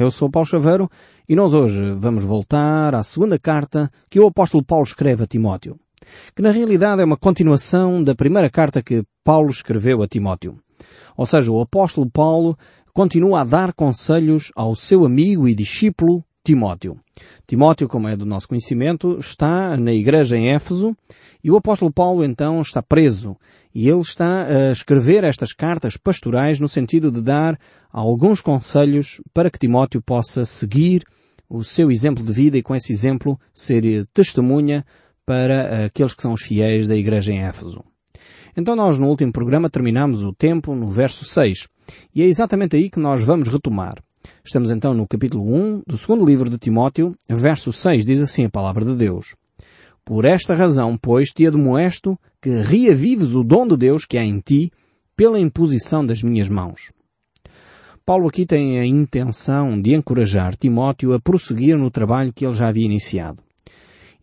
Eu sou Paulo Chaveiro e nós hoje vamos voltar à segunda carta que o apóstolo Paulo escreve a Timóteo, que na realidade é uma continuação da primeira carta que Paulo escreveu a Timóteo. Ou seja, o apóstolo Paulo continua a dar conselhos ao seu amigo e discípulo Timóteo. Timóteo, como é do nosso conhecimento, está na igreja em Éfeso e o apóstolo Paulo então está preso e ele está a escrever estas cartas pastorais no sentido de dar alguns conselhos para que Timóteo possa seguir o seu exemplo de vida e com esse exemplo ser testemunha para aqueles que são os fiéis da igreja em Éfeso. Então nós no último programa terminamos o tempo no verso 6 e é exatamente aí que nós vamos retomar. Estamos então no capítulo 1 do segundo livro de Timóteo, verso 6, diz assim a palavra de Deus. Por esta razão, pois, te admoesto que reavives o dom de Deus que há em ti pela imposição das minhas mãos. Paulo aqui tem a intenção de encorajar Timóteo a prosseguir no trabalho que ele já havia iniciado.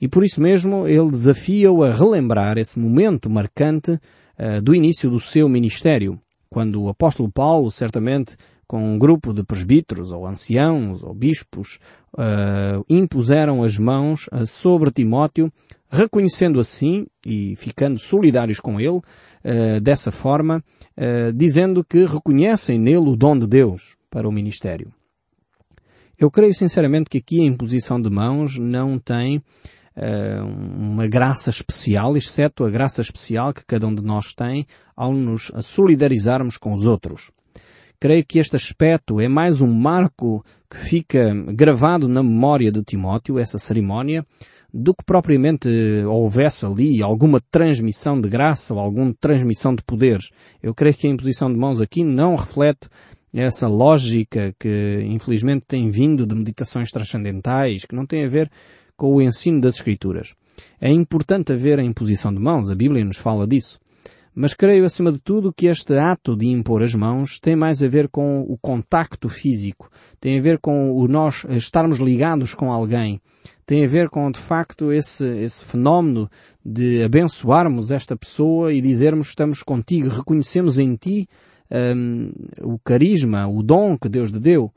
E por isso mesmo ele desafia-o a relembrar esse momento marcante uh, do início do seu ministério, quando o apóstolo Paulo certamente com um grupo de presbíteros ou anciãos ou bispos uh, impuseram as mãos uh, sobre Timóteo, reconhecendo assim e ficando solidários com ele, uh, dessa forma, dizendo que reconhecem nele o dom de Deus para o ministério. Eu creio sinceramente que aqui a imposição de mãos não tem uma graça especial, exceto a graça especial que cada um de nós tem ao nos solidarizarmos com os outros. Creio que este aspecto é mais um marco que fica gravado na memória de Timóteo, essa cerimónia, do que propriamente houvesse ali alguma transmissão de graça ou alguma transmissão de poderes. Eu creio que a imposição de mãos aqui não reflete essa lógica que infelizmente tem vindo de meditações transcendentais, que não tem a ver com o ensino das Escrituras. É importante haver a imposição de mãos, a Bíblia nos fala disso. Mas creio, acima de tudo, que este ato de impor as mãos tem mais a ver com o contacto físico, tem a ver com o nós estarmos ligados com alguém, tem a ver com, de facto, esse, esse fenómeno de abençoarmos esta pessoa e dizermos estamos contigo, reconhecemos em ti um, o carisma, o dom que Deus te deu.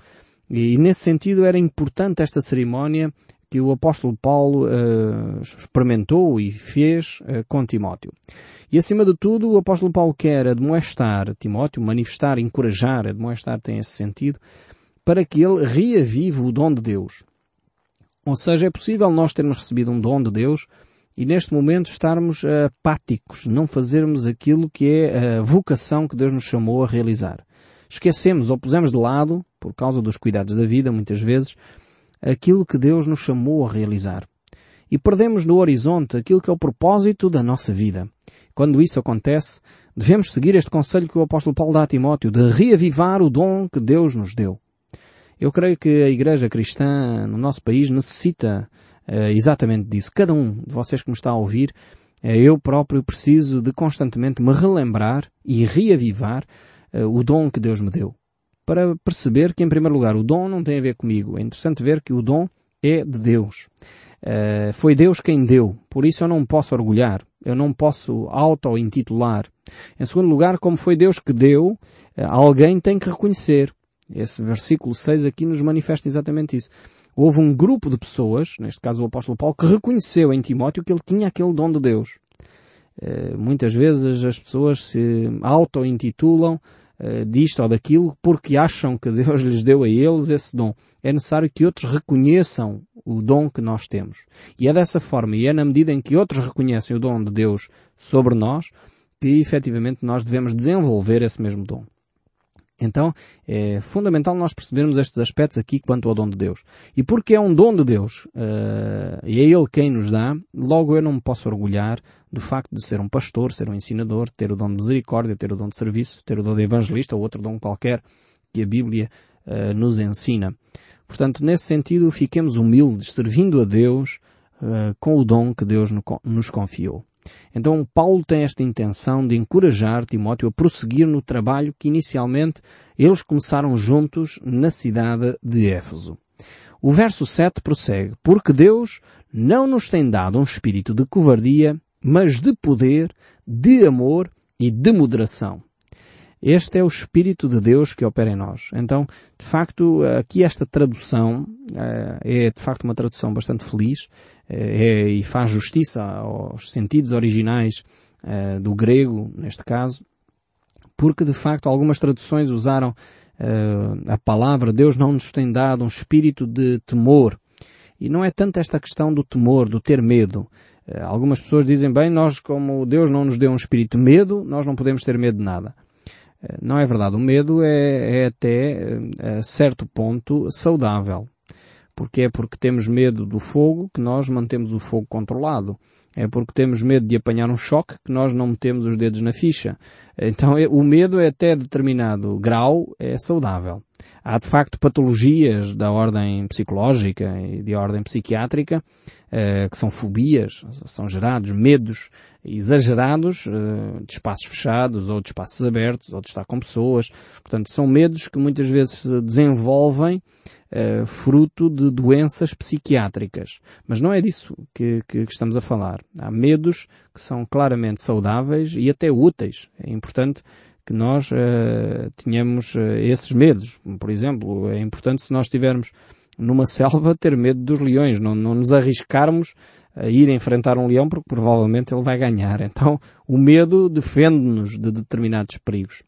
E, nesse sentido era importante esta cerimónia que o apóstolo Paulo uh, experimentou e fez uh, com Timóteo. E acima de tudo, o apóstolo Paulo quer admoestar Timóteo, manifestar, encorajar, admoestar tem esse sentido, para que ele reavive o dom de Deus. Ou seja, é possível nós termos recebido um dom de Deus e neste momento estarmos uh, apáticos, não fazermos aquilo que é a vocação que Deus nos chamou a realizar. Esquecemos ou pusemos de lado, por causa dos cuidados da vida, muitas vezes, aquilo que Deus nos chamou a realizar. E perdemos no horizonte aquilo que é o propósito da nossa vida. Quando isso acontece, devemos seguir este conselho que o apóstolo Paulo dá a Timóteo de reavivar o dom que Deus nos deu. Eu creio que a igreja cristã no nosso país necessita uh, exatamente disso. Cada um de vocês que me está a ouvir, uh, eu próprio preciso de constantemente me relembrar e reavivar uh, o dom que Deus me deu para perceber que, em primeiro lugar, o dom não tem a ver comigo. É interessante ver que o dom é de Deus. Uh, foi Deus quem deu. Por isso eu não posso orgulhar. Eu não posso auto-intitular. Em segundo lugar, como foi Deus que deu, uh, alguém tem que reconhecer. Esse versículo 6 aqui nos manifesta exatamente isso. Houve um grupo de pessoas, neste caso o apóstolo Paulo, que reconheceu em Timóteo que ele tinha aquele dom de Deus. Uh, muitas vezes as pessoas se auto-intitulam uh, disto ou daquilo porque acham que Deus lhes deu a eles esse dom. É necessário que outros reconheçam o dom que nós temos. E é dessa forma, e é na medida em que outros reconhecem o dom de Deus sobre nós, que efetivamente nós devemos desenvolver esse mesmo dom. Então, é fundamental nós percebermos estes aspectos aqui quanto ao dom de Deus. E porque é um dom de Deus, uh, e é Ele quem nos dá, logo eu não me posso orgulhar do facto de ser um pastor, ser um ensinador, ter o dom de misericórdia, ter o dom de serviço, ter o dom de evangelista ou outro dom qualquer que a Bíblia uh, nos ensina. Portanto, nesse sentido, fiquemos humildes, servindo a Deus uh, com o dom que Deus nos confiou. Então Paulo tem esta intenção de encorajar Timóteo a prosseguir no trabalho que inicialmente eles começaram juntos na cidade de Éfeso. O verso 7 prossegue, porque Deus não nos tem dado um espírito de covardia, mas de poder, de amor e de moderação. Este é o Espírito de Deus que opera em nós. Então, de facto, aqui esta tradução é de facto uma tradução bastante feliz é, e faz justiça aos sentidos originais do grego, neste caso, porque de facto algumas traduções usaram a palavra Deus não nos tem dado um espírito de temor. E não é tanto esta questão do temor, do ter medo. Algumas pessoas dizem, bem, nós como Deus não nos deu um espírito de medo, nós não podemos ter medo de nada. Não é verdade. O medo é, é até, a certo ponto, saudável. Porque é porque temos medo do fogo que nós mantemos o fogo controlado. É porque temos medo de apanhar um choque que nós não metemos os dedos na ficha. Então é, o medo é até determinado grau é saudável. Há de facto patologias da ordem psicológica e de ordem psiquiátrica eh, que são fobias, são gerados medos exagerados eh, de espaços fechados ou de espaços abertos ou de estar com pessoas. Portanto, são medos que muitas vezes se desenvolvem uh, fruto de doenças psiquiátricas. Mas não é disso que, que, que, estamos a falar. Há medos que são claramente saudáveis e até úteis. É importante que nós uh, tenhamos uh, esses medos. Por exemplo, é importante se nós estivermos numa selva ter medo dos leões, não, não nos arriscarmos a ir enfrentar um leão porque provavelmente ele vai ganhar. Então o medo defende-nos de determinados perigos.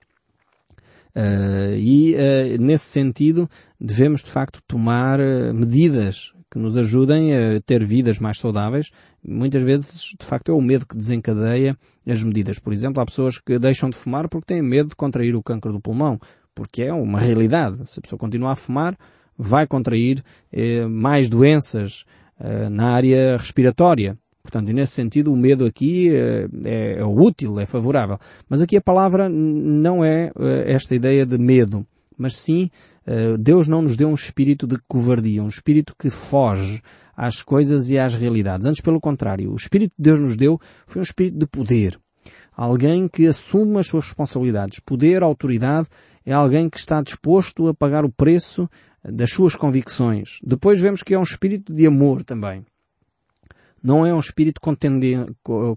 Uh, e uh, nesse sentido devemos de facto tomar uh, medidas que nos ajudem a ter vidas mais saudáveis. Muitas vezes, de facto, é o medo que desencadeia as medidas. Por exemplo, há pessoas que deixam de fumar porque têm medo de contrair o câncer do pulmão, porque é uma realidade. Se a pessoa continuar a fumar, vai contrair mais doenças na área respiratória. Portanto, nesse sentido, o medo aqui é, é, útil, é favorável. Mas aqui a palavra não é eh, esta ideia de medo, mas sim eh, Deus não nos deu um espírito de covardia, um espírito que foge às coisas e às realidades. Antes, pelo contrário, o espírito que Deus nos deu foi um espírito de poder. Alguém que assume as suas responsabilidades. Poder, autoridade, é alguém que está disposto a pagar o preço das suas convicções. Depois vemos que é um espírito de amor também não é um espírito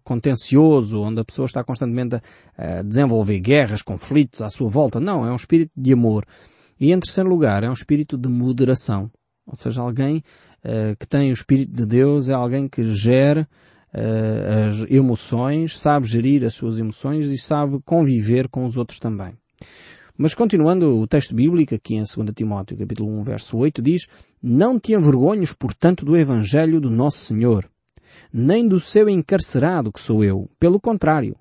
contencioso, onde a pessoa está constantemente a desenvolver guerras, conflitos à sua volta. Não, é um espírito de amor. E em terceiro lugar, é um espírito de moderação. Ou seja, alguém uh, que tem o espírito de Deus é alguém que gera uh, as emoções, sabe gerir as suas emoções e sabe conviver com os outros também. Mas continuando o texto bíblico, aqui em 2 Timóteo, capítulo 1, verso 8, diz, Não te envergonhes, portanto, do Evangelho do nosso Senhor, nem do seu encarcerado que sou eu. Pelo contrário,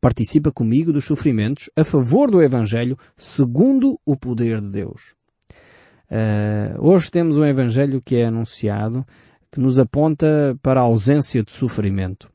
participa comigo dos sofrimentos a favor do Evangelho segundo o poder de Deus. Uh, hoje temos um Evangelho que é anunciado que nos aponta para a ausência de sofrimento.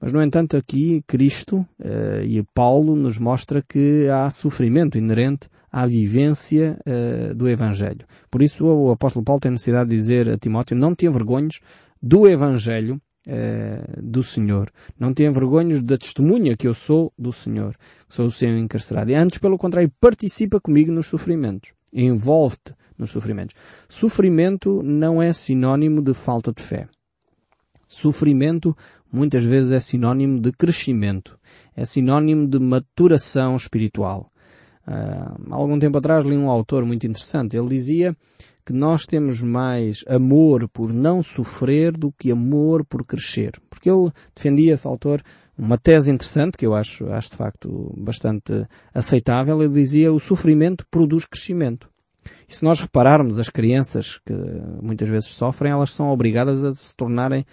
Mas, no entanto, aqui Cristo uh, e Paulo nos mostra que há sofrimento inerente à vivência uh, do Evangelho. Por isso o apóstolo Paulo tem necessidade de dizer a Timóteo, não te envergonhes do Evangelho uh, do Senhor. Não te envergonhes da testemunha que eu sou do Senhor, que sou o Senhor encarcerado. E antes, pelo contrário, participa comigo nos sofrimentos. Envolve-te nos sofrimentos. Sofrimento não é sinónimo de falta de fé. Sofrimento muitas vezes é sinónimo de crescimento. É sinónimo de maturação espiritual. Uh, algum tempo atrás li um autor muito interessante. Ele dizia que nós temos mais amor por não sofrer do que amor por crescer. Porque ele defendia, esse autor, uma tese interessante, que eu acho, acho de facto bastante aceitável. Ele dizia, o sofrimento produz crescimento. E se nós repararmos as crianças que muitas vezes sofrem, elas são obrigadas a se tornarem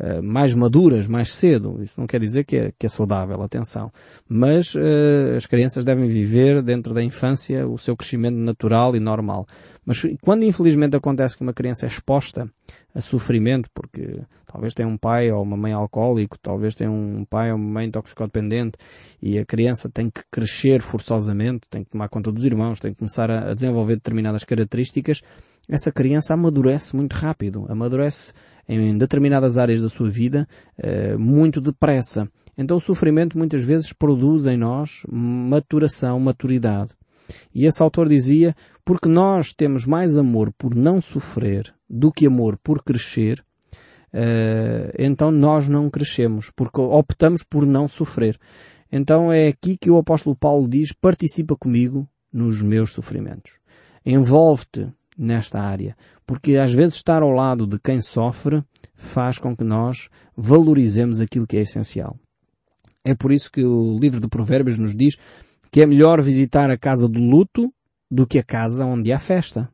uh, mais maduras mais cedo. Isso não quer dizer que é, que é saudável, atenção. Mas uh, as crianças devem viver dentro da infância o seu crescimento natural e normal. Mas quando infelizmente acontece que uma criança é exposta a sofrimento, porque talvez tem um pai ou uma mãe alcoólico, talvez tem um pai ou uma mãe toxicodependente, e a criança tem que crescer forçosamente, tem que tomar conta dos irmãos, tem que começar a desenvolver determinadas características, essa criança amadurece muito rápido, amadurece em determinadas áreas da sua vida eh, muito depressa. Então o sofrimento muitas vezes produz em nós maturação, maturidade. E esse autor dizia, porque nós temos mais amor por não sofrer do que amor por crescer, uh, então nós não crescemos, porque optamos por não sofrer. Então é aqui que o apóstolo Paulo diz, participa comigo nos meus sofrimentos. Envolve-te nesta área, porque às vezes estar ao lado de quem sofre faz com que nós valorizemos aquilo que é essencial. É por isso que o livro de Provérbios nos diz que é melhor visitar a casa do luto do que a casa onde há festa.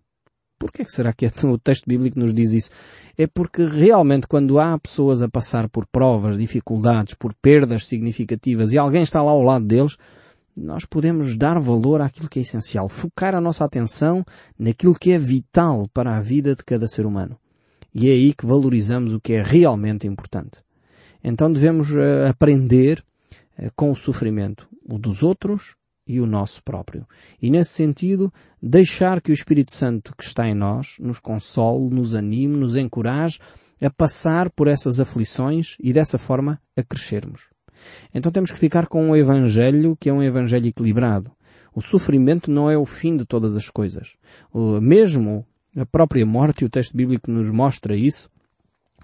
Por que será que é o texto bíblico nos diz isso? É porque realmente quando há pessoas a passar por provas, dificuldades, por perdas significativas e alguém está lá ao lado deles, nós podemos dar valor àquilo que é essencial, focar a nossa atenção naquilo que é vital para a vida de cada ser humano. E é aí que valorizamos o que é realmente importante. Então devemos uh, aprender uh, com o sofrimento, o dos outros e o nosso próprio. E nesse sentido, deixar que o Espírito Santo que está em nós nos console, nos anime, nos encoraje a passar por essas aflições e dessa forma a crescermos. Então temos que ficar com um Evangelho que é um Evangelho equilibrado. O sofrimento não é o fim de todas as coisas. Mesmo a própria morte, e o texto bíblico nos mostra isso,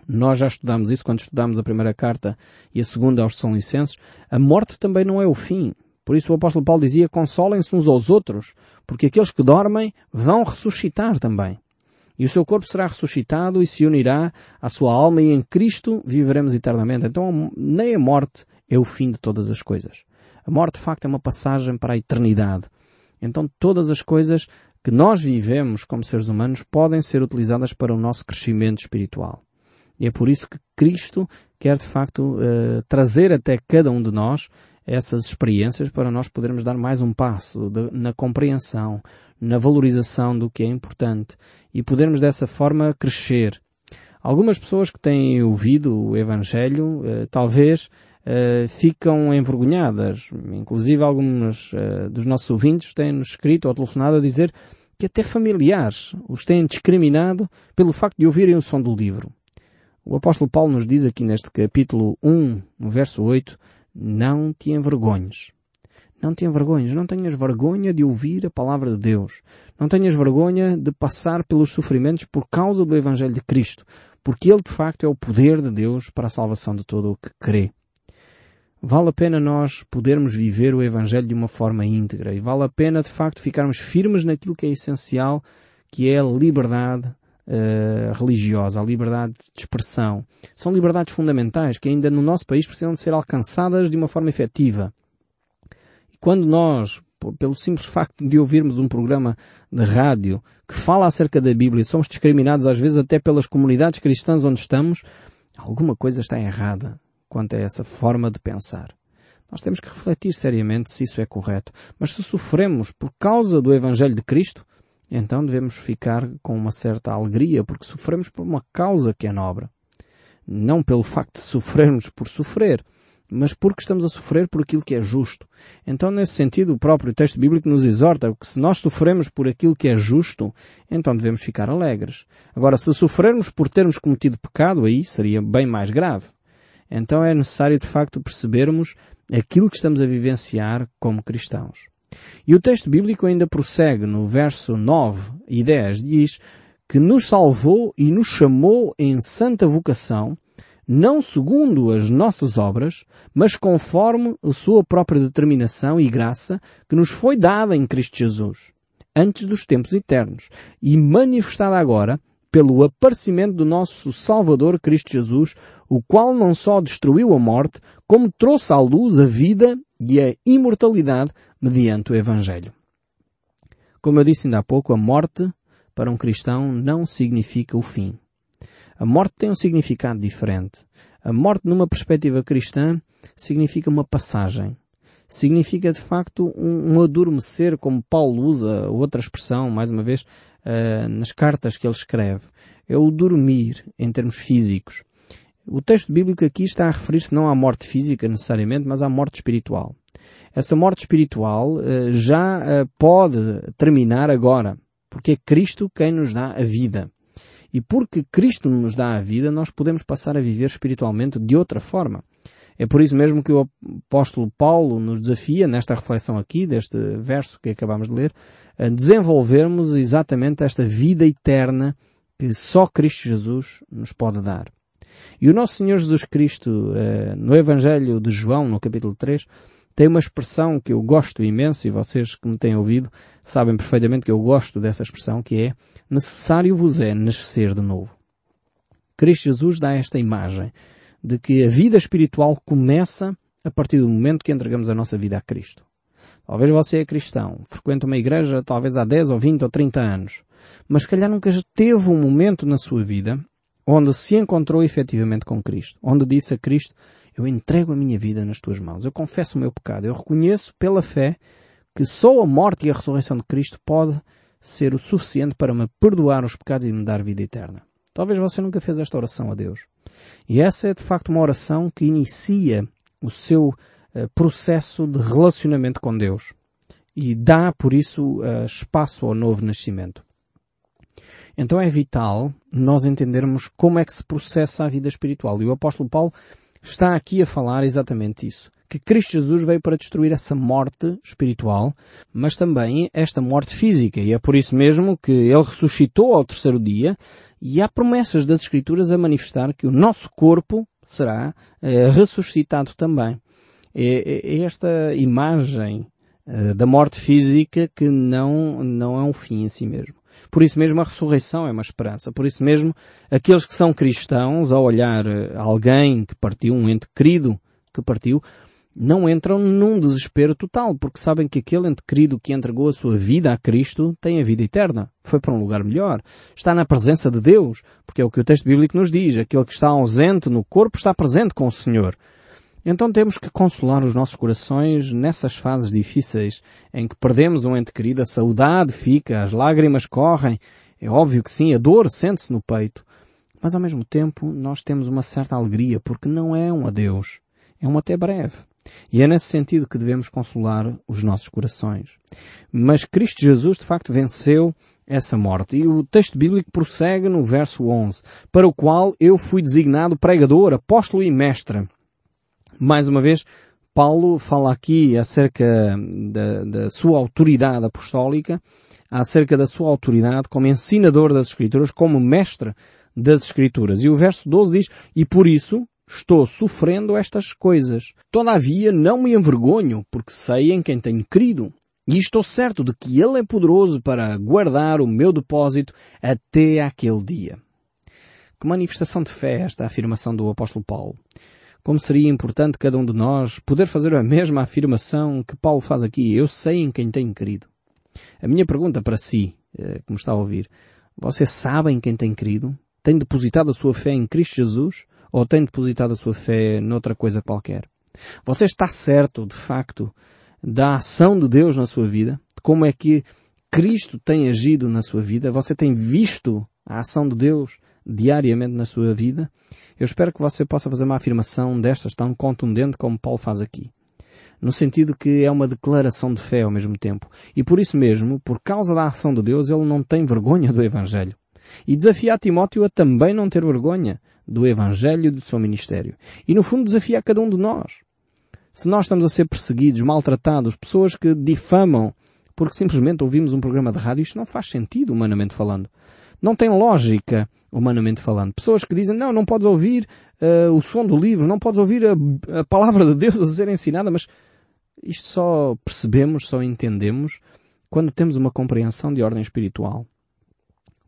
nós já estudamos isso quando estudamos a primeira carta e a segunda aos São Licenses, a morte também não é o fim. Por isso o apóstolo Paulo dizia, consolem-se uns aos outros, porque aqueles que dormem vão ressuscitar também. E o seu corpo será ressuscitado e se unirá à sua alma e em Cristo viveremos eternamente. Então nem a morte é o fim de todas as coisas. A morte, de facto, é uma passagem para a eternidade. Então todas as coisas que nós vivemos como seres humanos podem ser utilizadas para o nosso crescimento espiritual. E é por isso que Cristo quer, de facto, uh, trazer até cada um de nós essas experiências para nós podermos dar mais um passo de, na compreensão, na valorização do que é importante e podermos dessa forma crescer. Algumas pessoas que têm ouvido o Evangelho, uh, talvez uh, ficam envergonhadas. Inclusive alguns uh, dos nossos ouvintes têm-nos escrito ou telefonado a dizer que até familiares os têm discriminado pelo facto de ouvirem o som do livro. O apóstolo Paulo nos diz aqui neste capítulo 1, no verso 8, não te envergonhes. Não te envergonhes, não tenhas vergonha de ouvir a palavra de Deus. Não tenhas vergonha de passar pelos sofrimentos por causa do Evangelho de Cristo, porque ele de facto é o poder de Deus para a salvação de todo o que crê. Vale a pena nós podermos viver o Evangelho de uma forma íntegra e vale a pena de facto ficarmos firmes naquilo que é essencial, que é a liberdade uh, religiosa, a liberdade de expressão. São liberdades fundamentais que ainda no nosso país precisam de ser alcançadas de uma forma efetiva. E quando nós, pelo simples facto de ouvirmos um programa de rádio que fala acerca da Bíblia, somos discriminados às vezes até pelas comunidades cristãs onde estamos, alguma coisa está errada quanto a essa forma de pensar. Nós temos que refletir seriamente se isso é correto. Mas se sofremos por causa do Evangelho de Cristo, então devemos ficar com uma certa alegria, porque sofremos por uma causa que é nobre. Não pelo facto de sofrermos por sofrer, mas porque estamos a sofrer por aquilo que é justo. Então, nesse sentido, o próprio texto bíblico nos exorta que se nós sofremos por aquilo que é justo, então devemos ficar alegres. Agora, se sofrermos por termos cometido pecado, aí seria bem mais grave. Então é necessário de facto percebermos aquilo que estamos a vivenciar como cristãos. E o texto bíblico ainda prossegue no verso 9 e 10, diz que nos salvou e nos chamou em santa vocação, não segundo as nossas obras, mas conforme a sua própria determinação e graça que nos foi dada em Cristo Jesus, antes dos tempos eternos, e manifestada agora pelo aparecimento do nosso Salvador Cristo Jesus, o qual não só destruiu a morte, como trouxe à luz a vida e a imortalidade mediante o Evangelho. Como eu disse ainda há pouco, a morte para um cristão não significa o fim. A morte tem um significado diferente. A morte numa perspectiva cristã significa uma passagem. Significa de facto um, um adormecer, como Paulo usa outra expressão, mais uma vez, uh, nas cartas que ele escreve. É o dormir em termos físicos. O texto bíblico aqui está a referir-se não à morte física necessariamente, mas à morte espiritual. Essa morte espiritual uh, já uh, pode terminar agora, porque é Cristo quem nos dá a vida. E porque Cristo nos dá a vida, nós podemos passar a viver espiritualmente de outra forma. É por isso mesmo que o apóstolo Paulo nos desafia, nesta reflexão aqui, deste verso que acabamos de ler, a desenvolvermos exatamente esta vida eterna que só Cristo Jesus nos pode dar. E o nosso Senhor Jesus Cristo, eh, no Evangelho de João, no capítulo 3, tem uma expressão que eu gosto imenso e vocês que me têm ouvido sabem perfeitamente que eu gosto dessa expressão que é necessário vos é nascer de novo. Cristo Jesus dá esta imagem de que a vida espiritual começa a partir do momento que entregamos a nossa vida a Cristo. Talvez você é cristão, frequenta uma igreja talvez há 10 ou 20 ou 30 anos, mas se calhar nunca teve um momento na sua vida onde se encontrou efetivamente com Cristo, onde disse a Cristo, eu entrego a minha vida nas tuas mãos, eu confesso o meu pecado, eu reconheço pela fé que só a morte e a ressurreição de Cristo pode ser o suficiente para me perdoar os pecados e me dar vida eterna. Talvez você nunca fez esta oração a Deus. E essa é de facto uma oração que inicia o seu uh, processo de relacionamento com Deus e dá, por isso, uh, espaço ao novo nascimento. Então é vital nós entendermos como é que se processa a vida espiritual. E o apóstolo Paulo está aqui a falar exatamente isso. Que Cristo Jesus veio para destruir essa morte espiritual, mas também esta morte física. E é por isso mesmo que ele ressuscitou ao terceiro dia e há promessas das Escrituras a manifestar que o nosso corpo será eh, ressuscitado também. É, é esta imagem eh, da morte física que não, não é um fim em si mesmo. Por isso mesmo a ressurreição é uma esperança. Por isso mesmo aqueles que são cristãos, ao olhar eh, alguém que partiu, um ente querido que partiu, não entram num desespero total, porque sabem que aquele ente querido que entregou a sua vida a Cristo tem a vida eterna. Foi para um lugar melhor. Está na presença de Deus, porque é o que o texto bíblico nos diz. Aquele que está ausente no corpo está presente com o Senhor. Então temos que consolar os nossos corações nessas fases difíceis em que perdemos um ente querido, a saudade fica, as lágrimas correm. É óbvio que sim, a dor sente-se no peito. Mas ao mesmo tempo nós temos uma certa alegria porque não é um adeus. É um até breve. E é nesse sentido que devemos consolar os nossos corações. Mas Cristo Jesus de facto venceu essa morte. E o texto bíblico prossegue no verso 11, para o qual eu fui designado pregador, apóstolo e mestre. Mais uma vez, Paulo fala aqui acerca da, da sua autoridade apostólica, acerca da sua autoridade como ensinador das Escrituras, como mestre das Escrituras. E o verso 12 diz, e por isso estou sofrendo estas coisas. Todavia não me envergonho, porque sei em quem tenho crido. E estou certo de que Ele é poderoso para guardar o meu depósito até aquele dia. Que manifestação de fé esta afirmação do apóstolo Paulo como seria importante cada um de nós poder fazer a mesma afirmação que Paulo faz aqui. Eu sei em quem tenho querido. A minha pergunta para si, eh, que me está a ouvir, você sabe em quem tem querido? Tem depositado a sua fé em Cristo Jesus? Ou tem depositado a sua fé noutra coisa qualquer? Você está certo, de facto, da ação de Deus na sua vida? De como é que Cristo tem agido na sua vida? Você tem visto a ação de Deus diariamente na sua vida? Eu espero que você possa fazer uma afirmação destas tão contundente como Paulo faz aqui. No sentido que é uma declaração de fé ao mesmo tempo. E por isso mesmo, por causa da ação de Deus, ele não tem vergonha do Evangelho. E desafia a Timóteo a também não ter vergonha do Evangelho e do seu ministério. E no fundo desafia a cada um de nós. Se nós estamos a ser perseguidos, maltratados, pessoas que difamam porque simplesmente ouvimos um programa de rádio, isto não faz sentido, humanamente falando não tem lógica, humanamente falando. Pessoas que dizem, não, não podes ouvir uh, o som do livro, não podes ouvir a, a palavra de Deus a ser ensinada, mas isto só percebemos, só entendemos quando temos uma compreensão de ordem espiritual.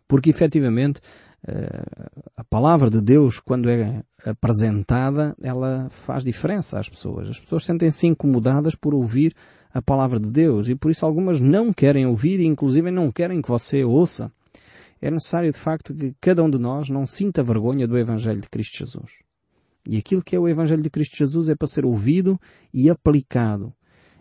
Porque efetivamente uh, a palavra de Deus, quando é apresentada, ela faz diferença às pessoas. As pessoas sentem-se incomodadas por ouvir a palavra de Deus e por isso algumas não querem ouvir e inclusive não querem que você ouça é necessário de facto que cada um de nós não sinta vergonha do Evangelho de Cristo Jesus. E aquilo que é o Evangelho de Cristo Jesus é para ser ouvido e aplicado.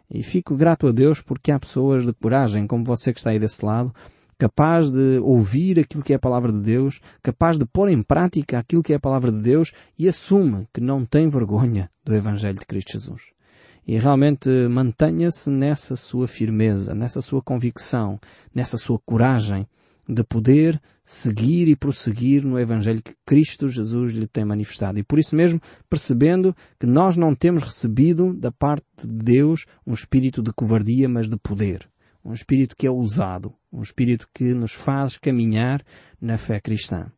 E fico grato a Deus porque há pessoas de coragem, como você que está aí desse lado, capaz de ouvir aquilo que é a palavra de Deus, capaz de pôr em prática aquilo que é a palavra de Deus e assume que não tem vergonha do Evangelho de Cristo Jesus. E realmente mantenha-se nessa sua firmeza, nessa sua convicção, nessa sua coragem, de poder seguir e prosseguir no Evangelho que Cristo Jesus lhe tem manifestado. E por isso mesmo, percebendo que nós não temos recebido da parte de Deus um espírito de covardia, mas de poder. Um espírito que é usado. Um espírito que nos faz caminhar na fé cristã.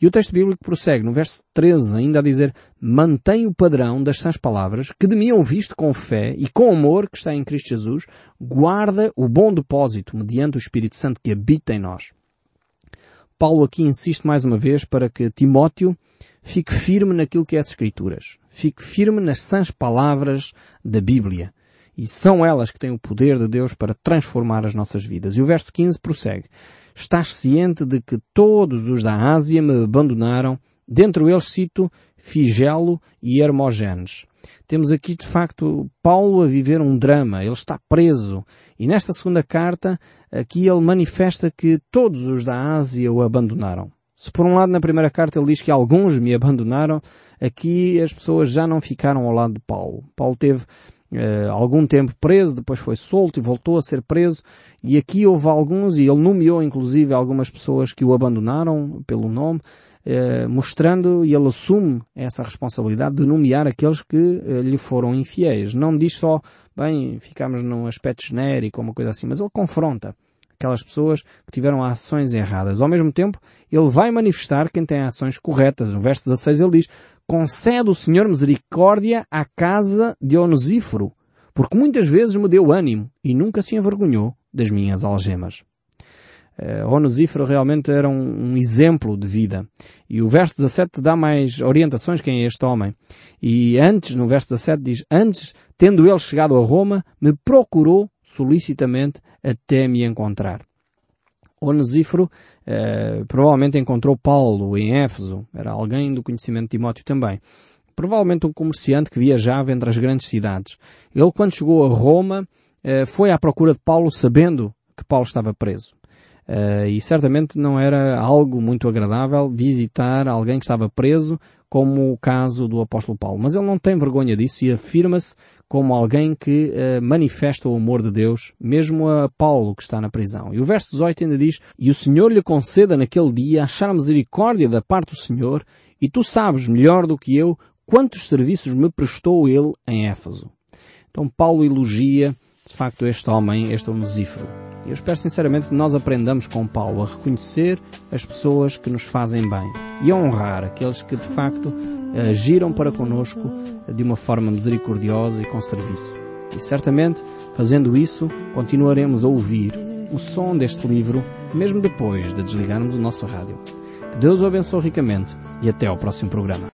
E o texto bíblico prossegue no verso 13 ainda a dizer mantém o padrão das sãs palavras que de mim ouviste com fé e com amor que está em Cristo Jesus, guarda o bom depósito mediante o Espírito Santo que habita em nós. Paulo aqui insiste mais uma vez para que Timóteo fique firme naquilo que é as Escrituras. Fique firme nas sãs palavras da Bíblia. E são elas que têm o poder de Deus para transformar as nossas vidas. E o verso 15 prossegue. Estás ciente de que todos os da Ásia me abandonaram, dentro eles cito Figelo e Hermógenes. Temos aqui de facto Paulo a viver um drama. Ele está preso. E nesta segunda carta, aqui ele manifesta que todos os da Ásia o abandonaram. Se por um lado na primeira carta ele diz que alguns me abandonaram, aqui as pessoas já não ficaram ao lado de Paulo. Paulo teve uh, algum tempo preso, depois foi solto e voltou a ser preso, e aqui houve alguns, e ele nomeou inclusive algumas pessoas que o abandonaram pelo nome, uh, mostrando, e ele assume essa responsabilidade de nomear aqueles que uh, lhe foram infiéis. Não diz só, bem, ficamos num aspecto genérico uma coisa assim, mas ele confronta aquelas pessoas que tiveram ações erradas. Ao mesmo tempo, ele vai manifestar quem tem ações corretas. No verso 16 ele diz, concede o Senhor misericórdia à casa de Onesíforo, porque muitas vezes me deu ânimo e nunca se envergonhou das minhas algemas. Uh, Onesíforo realmente era um, um, exemplo de vida. E o verso 17 dá mais orientações quem é este homem. E antes, no verso 17 diz, antes, tendo ele chegado a Roma, me procurou solicitamente até me encontrar. Onesíforo eh, provavelmente encontrou Paulo em Éfeso, era alguém do conhecimento de Timóteo também. Provavelmente um comerciante que viajava entre as grandes cidades. Ele, quando chegou a Roma, eh, foi à procura de Paulo sabendo que Paulo estava preso. Uh, e certamente não era algo muito agradável visitar alguém que estava preso, como o caso do apóstolo Paulo. Mas ele não tem vergonha disso e afirma-se como alguém que uh, manifesta o amor de Deus, mesmo a Paulo que está na prisão. E o verso 18 ainda diz, E o Senhor lhe conceda naquele dia achar misericórdia da parte do Senhor, e tu sabes melhor do que eu quantos serviços me prestou ele em Éfeso. Então Paulo elogia, de facto, este homem, este onesífero. E eu espero sinceramente que nós aprendamos com Paulo a reconhecer as pessoas que nos fazem bem e a honrar aqueles que de facto agiram para conosco de uma forma misericordiosa e com serviço. E certamente, fazendo isso, continuaremos a ouvir o som deste livro, mesmo depois de desligarmos o nosso rádio. Que Deus o abençoe ricamente e até ao próximo programa.